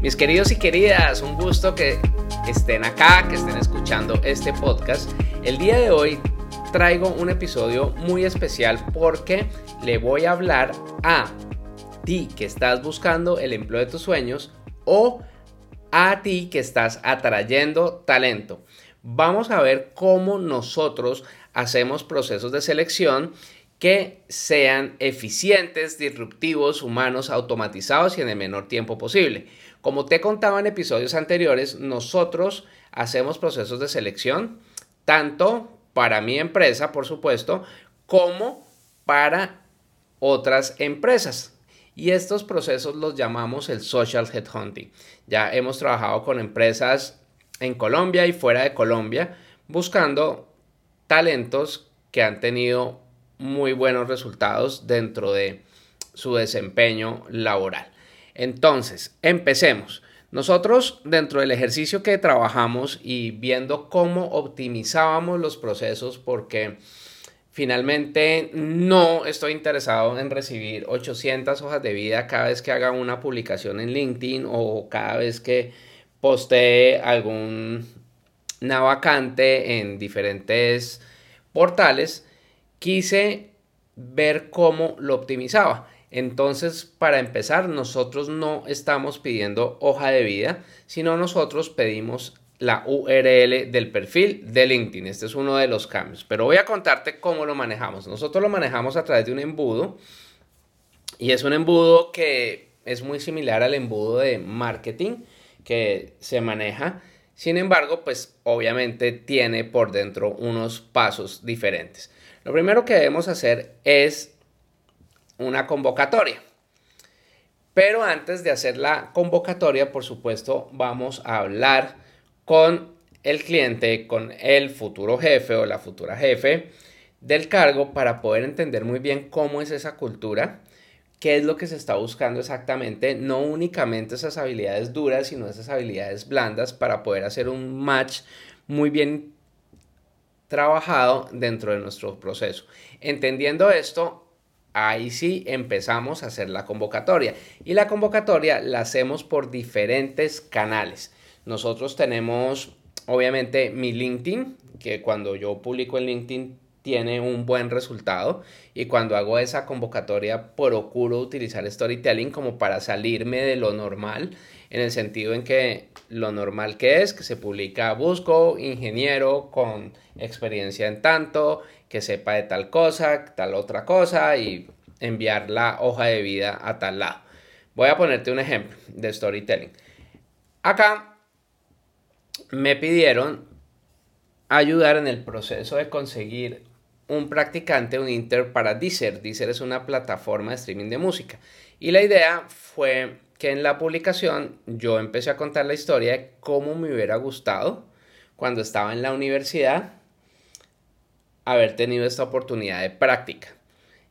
Mis queridos y queridas, un gusto que estén acá, que estén escuchando este podcast. El día de hoy traigo un episodio muy especial porque le voy a hablar a ti que estás buscando el empleo de tus sueños o a ti que estás atrayendo talento. Vamos a ver cómo nosotros hacemos procesos de selección que sean eficientes, disruptivos, humanos, automatizados y en el menor tiempo posible. Como te contaba en episodios anteriores, nosotros hacemos procesos de selección tanto para mi empresa, por supuesto, como para otras empresas. Y estos procesos los llamamos el social headhunting. Ya hemos trabajado con empresas en Colombia y fuera de Colombia buscando talentos que han tenido muy buenos resultados dentro de su desempeño laboral. Entonces, empecemos. Nosotros dentro del ejercicio que trabajamos y viendo cómo optimizábamos los procesos, porque finalmente no estoy interesado en recibir 800 hojas de vida cada vez que haga una publicación en LinkedIn o cada vez que postee alguna vacante en diferentes portales, quise ver cómo lo optimizaba. Entonces, para empezar, nosotros no estamos pidiendo hoja de vida, sino nosotros pedimos la URL del perfil de LinkedIn. Este es uno de los cambios. Pero voy a contarte cómo lo manejamos. Nosotros lo manejamos a través de un embudo y es un embudo que es muy similar al embudo de marketing que se maneja. Sin embargo, pues obviamente tiene por dentro unos pasos diferentes. Lo primero que debemos hacer es una convocatoria. Pero antes de hacer la convocatoria, por supuesto, vamos a hablar con el cliente, con el futuro jefe o la futura jefe del cargo para poder entender muy bien cómo es esa cultura, qué es lo que se está buscando exactamente, no únicamente esas habilidades duras, sino esas habilidades blandas para poder hacer un match muy bien trabajado dentro de nuestro proceso. Entendiendo esto, ahí sí empezamos a hacer la convocatoria. Y la convocatoria la hacemos por diferentes canales. Nosotros tenemos, obviamente, mi LinkedIn, que cuando yo publico en LinkedIn tiene un buen resultado y cuando hago esa convocatoria procuro utilizar storytelling como para salirme de lo normal en el sentido en que lo normal que es que se publica busco ingeniero con experiencia en tanto que sepa de tal cosa, tal otra cosa y enviar la hoja de vida a tal lado. Voy a ponerte un ejemplo de storytelling. Acá me pidieron ayudar en el proceso de conseguir un practicante, un inter para Deezer. Deezer es una plataforma de streaming de música. Y la idea fue que en la publicación yo empecé a contar la historia de cómo me hubiera gustado cuando estaba en la universidad haber tenido esta oportunidad de práctica.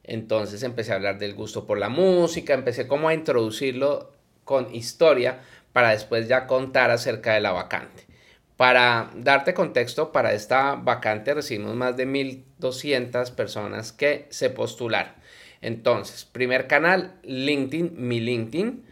Entonces empecé a hablar del gusto por la música, empecé como a introducirlo con historia para después ya contar acerca de la vacante. Para darte contexto, para esta vacante recibimos más de 1.200 personas que se postularon. Entonces, primer canal, LinkedIn, mi LinkedIn.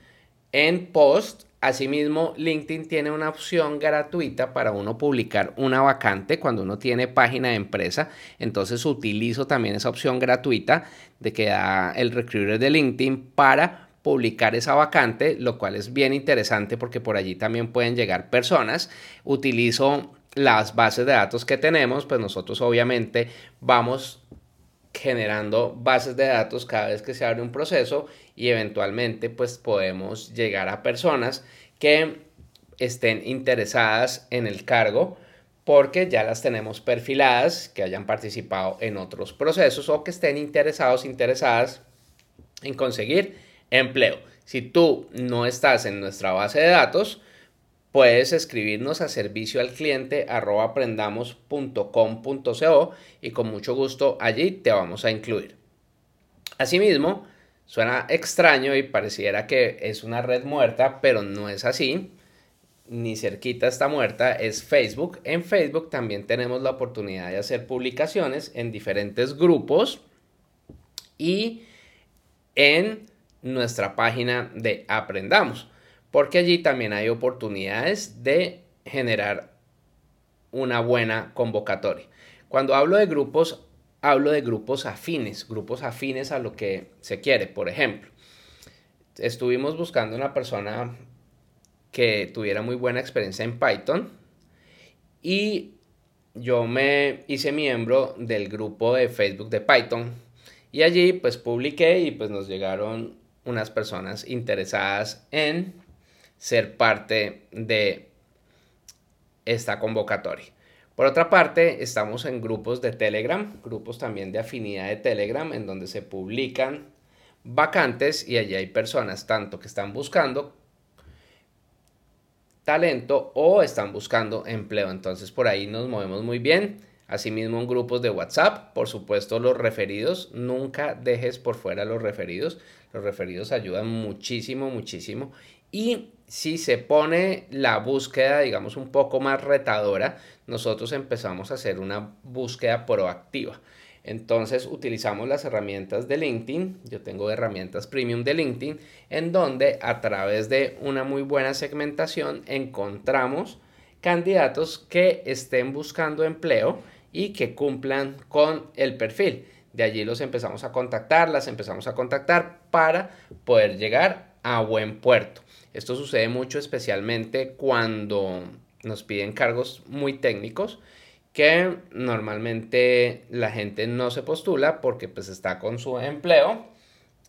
En post Asimismo, LinkedIn tiene una opción gratuita para uno publicar una vacante cuando uno tiene página de empresa. Entonces utilizo también esa opción gratuita de que da el recruiter de LinkedIn para publicar esa vacante, lo cual es bien interesante porque por allí también pueden llegar personas. Utilizo las bases de datos que tenemos, pues nosotros obviamente vamos generando bases de datos cada vez que se abre un proceso y eventualmente pues podemos llegar a personas que estén interesadas en el cargo porque ya las tenemos perfiladas, que hayan participado en otros procesos o que estén interesados, interesadas en conseguir empleo. Si tú no estás en nuestra base de datos, puedes escribirnos a servicio al cliente aprendamos.com.co y con mucho gusto allí te vamos a incluir. Asimismo, suena extraño y pareciera que es una red muerta, pero no es así. Ni cerquita está muerta, es Facebook. En Facebook también tenemos la oportunidad de hacer publicaciones en diferentes grupos y en nuestra página de Aprendamos porque allí también hay oportunidades de generar una buena convocatoria. Cuando hablo de grupos, hablo de grupos afines, grupos afines a lo que se quiere. Por ejemplo, estuvimos buscando una persona que tuviera muy buena experiencia en Python y yo me hice miembro del grupo de Facebook de Python y allí pues publiqué y pues nos llegaron unas personas interesadas en ser parte de esta convocatoria. Por otra parte, estamos en grupos de Telegram, grupos también de afinidad de Telegram, en donde se publican vacantes y allí hay personas tanto que están buscando talento o están buscando empleo. Entonces por ahí nos movemos muy bien. Asimismo en grupos de WhatsApp, por supuesto los referidos, nunca dejes por fuera los referidos. Los referidos ayudan muchísimo, muchísimo. Y si se pone la búsqueda, digamos, un poco más retadora, nosotros empezamos a hacer una búsqueda proactiva. Entonces utilizamos las herramientas de LinkedIn, yo tengo herramientas premium de LinkedIn, en donde a través de una muy buena segmentación encontramos candidatos que estén buscando empleo y que cumplan con el perfil. De allí los empezamos a contactar, las empezamos a contactar para poder llegar a buen puerto. Esto sucede mucho especialmente cuando nos piden cargos muy técnicos que normalmente la gente no se postula porque pues está con su empleo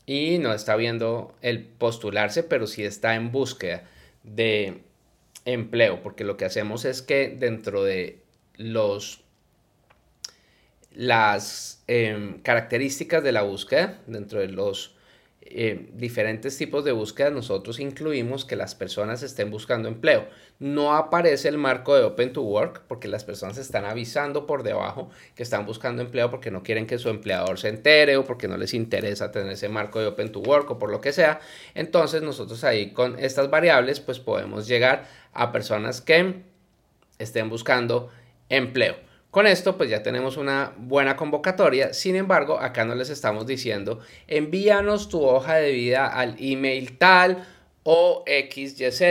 y no está viendo el postularse, pero sí está en búsqueda de empleo, porque lo que hacemos es que dentro de los las em, características de la búsqueda, dentro de los eh, diferentes tipos de búsqueda, nosotros incluimos que las personas estén buscando empleo. No aparece el marco de Open to Work porque las personas están avisando por debajo que están buscando empleo porque no quieren que su empleador se entere o porque no les interesa tener ese marco de Open to Work o por lo que sea. Entonces nosotros ahí con estas variables pues podemos llegar a personas que estén buscando empleo. Con esto pues ya tenemos una buena convocatoria, sin embargo acá no les estamos diciendo envíanos tu hoja de vida al email tal o XYZ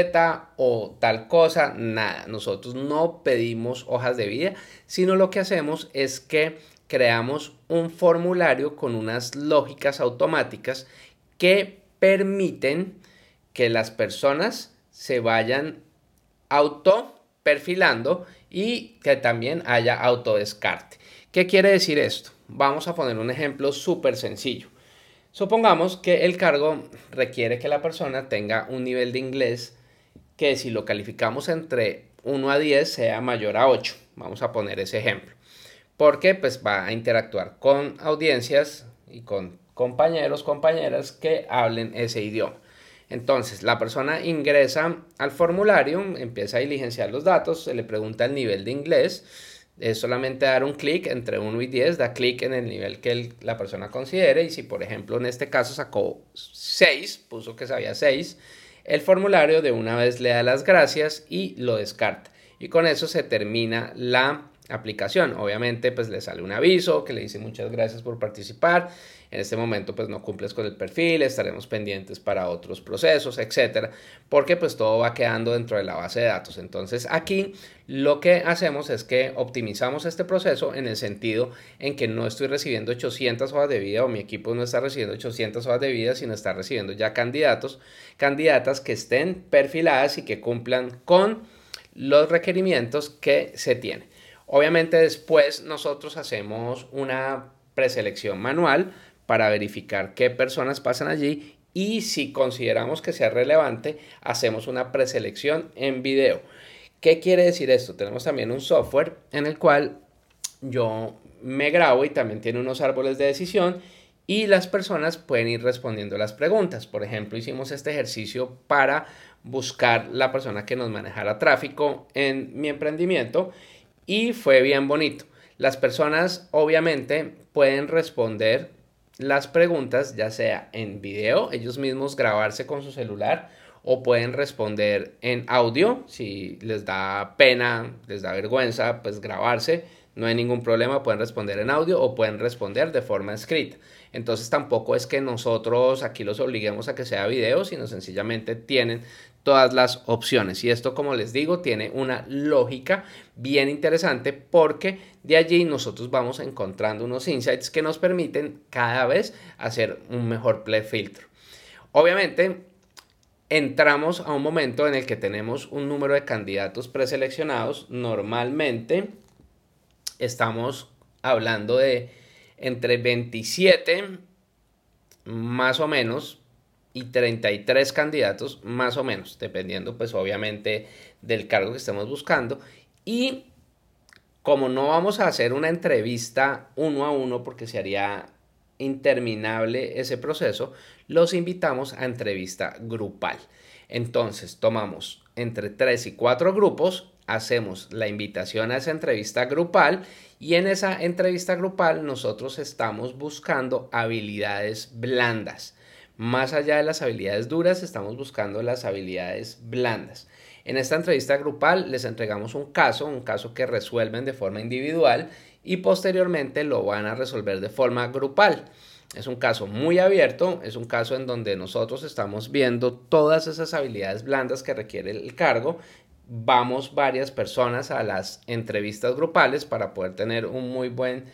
o tal cosa, nada, nosotros no pedimos hojas de vida, sino lo que hacemos es que creamos un formulario con unas lógicas automáticas que permiten que las personas se vayan auto perfilando y que también haya autodescarte. ¿Qué quiere decir esto? Vamos a poner un ejemplo súper sencillo. Supongamos que el cargo requiere que la persona tenga un nivel de inglés que si lo calificamos entre 1 a 10 sea mayor a 8. Vamos a poner ese ejemplo. Porque pues va a interactuar con audiencias y con compañeros, compañeras que hablen ese idioma. Entonces, la persona ingresa al formulario, empieza a diligenciar los datos, se le pregunta el nivel de inglés, es solamente dar un clic entre 1 y 10, da clic en el nivel que la persona considere y si por ejemplo en este caso sacó 6, puso que sabía 6, el formulario de una vez le da las gracias y lo descarta. Y con eso se termina la aplicación. Obviamente pues le sale un aviso que le dice muchas gracias por participar en este momento pues no cumples con el perfil, estaremos pendientes para otros procesos, etcétera, porque pues todo va quedando dentro de la base de datos. Entonces aquí lo que hacemos es que optimizamos este proceso en el sentido en que no estoy recibiendo 800 hojas de vida o mi equipo no está recibiendo 800 hojas de vida, sino está recibiendo ya candidatos, candidatas que estén perfiladas y que cumplan con los requerimientos que se tienen. Obviamente después nosotros hacemos una preselección manual para verificar qué personas pasan allí y si consideramos que sea relevante, hacemos una preselección en video. ¿Qué quiere decir esto? Tenemos también un software en el cual yo me grabo y también tiene unos árboles de decisión y las personas pueden ir respondiendo las preguntas. Por ejemplo, hicimos este ejercicio para buscar la persona que nos manejara tráfico en mi emprendimiento y fue bien bonito. Las personas obviamente pueden responder las preguntas ya sea en video, ellos mismos grabarse con su celular o pueden responder en audio si les da pena, les da vergüenza, pues grabarse, no hay ningún problema, pueden responder en audio o pueden responder de forma escrita. Entonces tampoco es que nosotros aquí los obliguemos a que sea video, sino sencillamente tienen todas las opciones. Y esto, como les digo, tiene una lógica bien interesante porque de allí nosotros vamos encontrando unos insights que nos permiten cada vez hacer un mejor play filtro. Obviamente, entramos a un momento en el que tenemos un número de candidatos preseleccionados. Normalmente estamos hablando de entre 27 más o menos y 33 candidatos más o menos, dependiendo pues obviamente del cargo que estemos buscando. Y como no vamos a hacer una entrevista uno a uno porque se haría interminable ese proceso, los invitamos a entrevista grupal. Entonces tomamos entre 3 y 4 grupos, hacemos la invitación a esa entrevista grupal y en esa entrevista grupal nosotros estamos buscando habilidades blandas más allá de las habilidades duras, estamos buscando las habilidades blandas. En esta entrevista grupal les entregamos un caso, un caso que resuelven de forma individual y posteriormente lo van a resolver de forma grupal. Es un caso muy abierto, es un caso en donde nosotros estamos viendo todas esas habilidades blandas que requiere el cargo. Vamos varias personas a las entrevistas grupales para poder tener un muy buen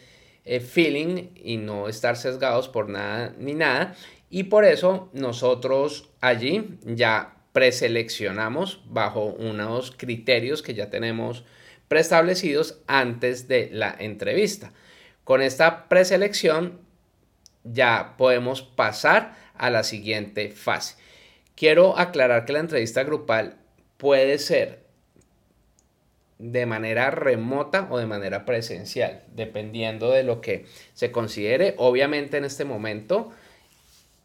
eh, feeling y no estar sesgados por nada ni nada. Y por eso nosotros allí ya preseleccionamos bajo unos criterios que ya tenemos preestablecidos antes de la entrevista. Con esta preselección ya podemos pasar a la siguiente fase. Quiero aclarar que la entrevista grupal puede ser de manera remota o de manera presencial, dependiendo de lo que se considere. Obviamente en este momento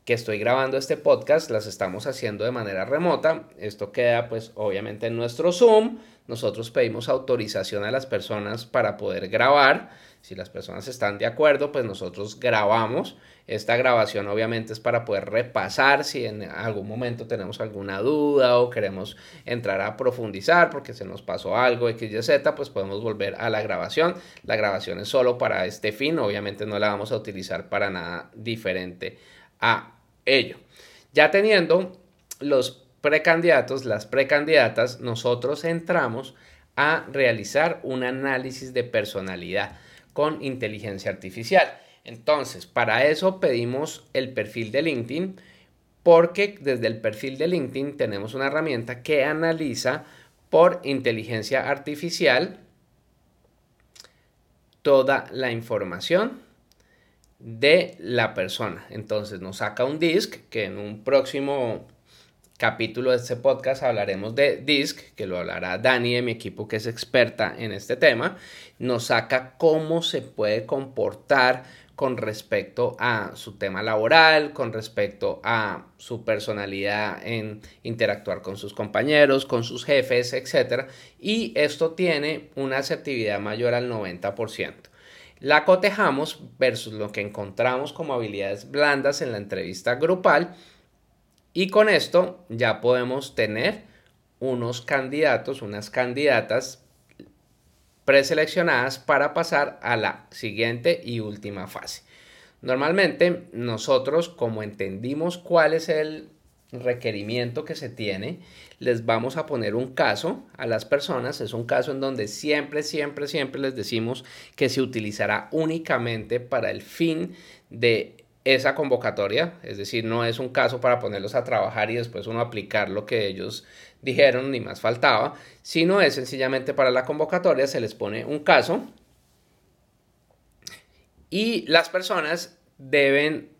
que estoy grabando este podcast las estamos haciendo de manera remota. Esto queda pues obviamente en nuestro Zoom. Nosotros pedimos autorización a las personas para poder grabar. Si las personas están de acuerdo, pues nosotros grabamos. Esta grabación obviamente es para poder repasar si en algún momento tenemos alguna duda o queremos entrar a profundizar porque se nos pasó algo X, Y, Z, pues podemos volver a la grabación. La grabación es solo para este fin, obviamente no la vamos a utilizar para nada diferente a ello. Ya teniendo los precandidatos, las precandidatas, nosotros entramos a realizar un análisis de personalidad con inteligencia artificial. Entonces, para eso pedimos el perfil de LinkedIn porque desde el perfil de LinkedIn tenemos una herramienta que analiza por inteligencia artificial toda la información de la persona. Entonces nos saca un disc que en un próximo capítulo de este podcast hablaremos de disc, que lo hablará Dani de mi equipo que es experta en este tema. Nos saca cómo se puede comportar con respecto a su tema laboral, con respecto a su personalidad en interactuar con sus compañeros, con sus jefes, etc. Y esto tiene una asertividad mayor al 90%. La cotejamos versus lo que encontramos como habilidades blandas en la entrevista grupal y con esto ya podemos tener unos candidatos, unas candidatas preseleccionadas para pasar a la siguiente y última fase. Normalmente nosotros como entendimos cuál es el requerimiento que se tiene, les vamos a poner un caso a las personas. Es un caso en donde siempre, siempre, siempre les decimos que se utilizará únicamente para el fin de esa convocatoria, es decir, no es un caso para ponerlos a trabajar y después uno aplicar lo que ellos dijeron, ni más faltaba, sino es sencillamente para la convocatoria, se les pone un caso y las personas deben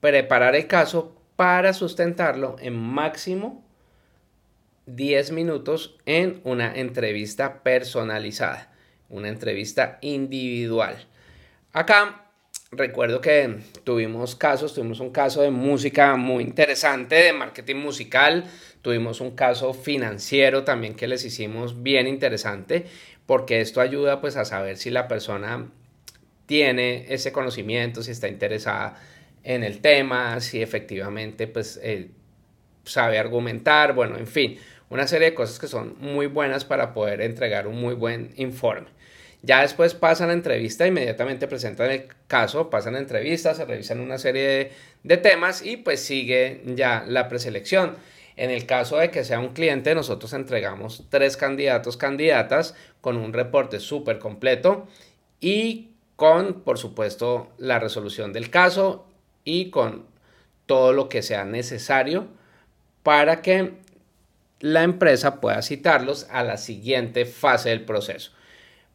preparar el caso para sustentarlo en máximo 10 minutos en una entrevista personalizada, una entrevista individual. Acá recuerdo que tuvimos casos, tuvimos un caso de música muy interesante, de marketing musical, tuvimos un caso financiero también que les hicimos bien interesante, porque esto ayuda pues a saber si la persona tiene ese conocimiento, si está interesada en el tema, si efectivamente pues eh, sabe argumentar, bueno, en fin, una serie de cosas que son muy buenas para poder entregar un muy buen informe. Ya después pasan a entrevista, inmediatamente presentan el caso, pasan a entrevista, se revisan una serie de, temas y pues sigue ya la preselección. En el caso de que sea un cliente, nosotros entregamos tres candidatos, candidatas con un reporte súper completo y con, por supuesto, la resolución del caso y con todo lo que sea necesario para que la empresa pueda citarlos a la siguiente fase del proceso.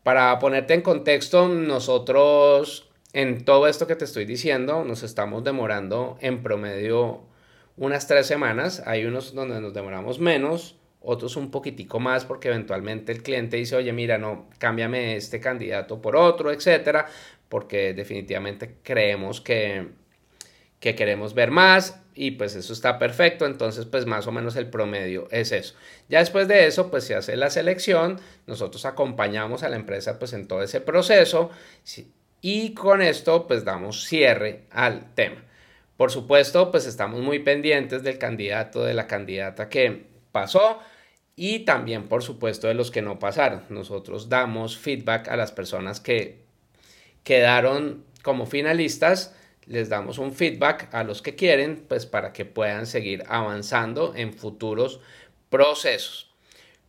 Para ponerte en contexto, nosotros en todo esto que te estoy diciendo nos estamos demorando en promedio unas tres semanas. Hay unos donde nos demoramos menos, otros un poquitico más porque eventualmente el cliente dice, oye, mira, no, cámbiame este candidato por otro, etcétera, porque definitivamente creemos que, que queremos ver más y pues eso está perfecto, entonces pues más o menos el promedio es eso. Ya después de eso pues se hace la selección, nosotros acompañamos a la empresa pues en todo ese proceso y con esto pues damos cierre al tema. Por supuesto pues estamos muy pendientes del candidato, de la candidata que pasó y también por supuesto de los que no pasaron. Nosotros damos feedback a las personas que quedaron como finalistas les damos un feedback a los que quieren, pues para que puedan seguir avanzando en futuros procesos.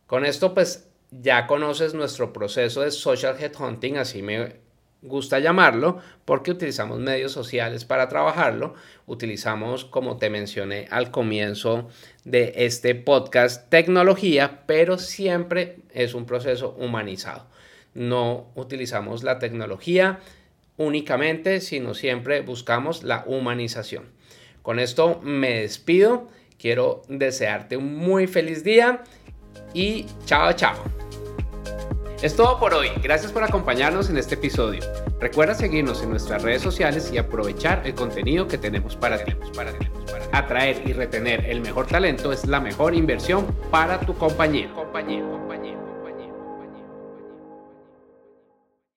Con esto, pues ya conoces nuestro proceso de social headhunting, así me gusta llamarlo, porque utilizamos medios sociales para trabajarlo. Utilizamos, como te mencioné al comienzo de este podcast, tecnología, pero siempre es un proceso humanizado. No utilizamos la tecnología únicamente, sino siempre buscamos la humanización. Con esto me despido. Quiero desearte un muy feliz día y chao, chao. Es todo por hoy. Gracias por acompañarnos en este episodio. Recuerda seguirnos en nuestras redes sociales y aprovechar el contenido que tenemos para ti. Atraer y retener el mejor talento es la mejor inversión para tu compañía. compañía.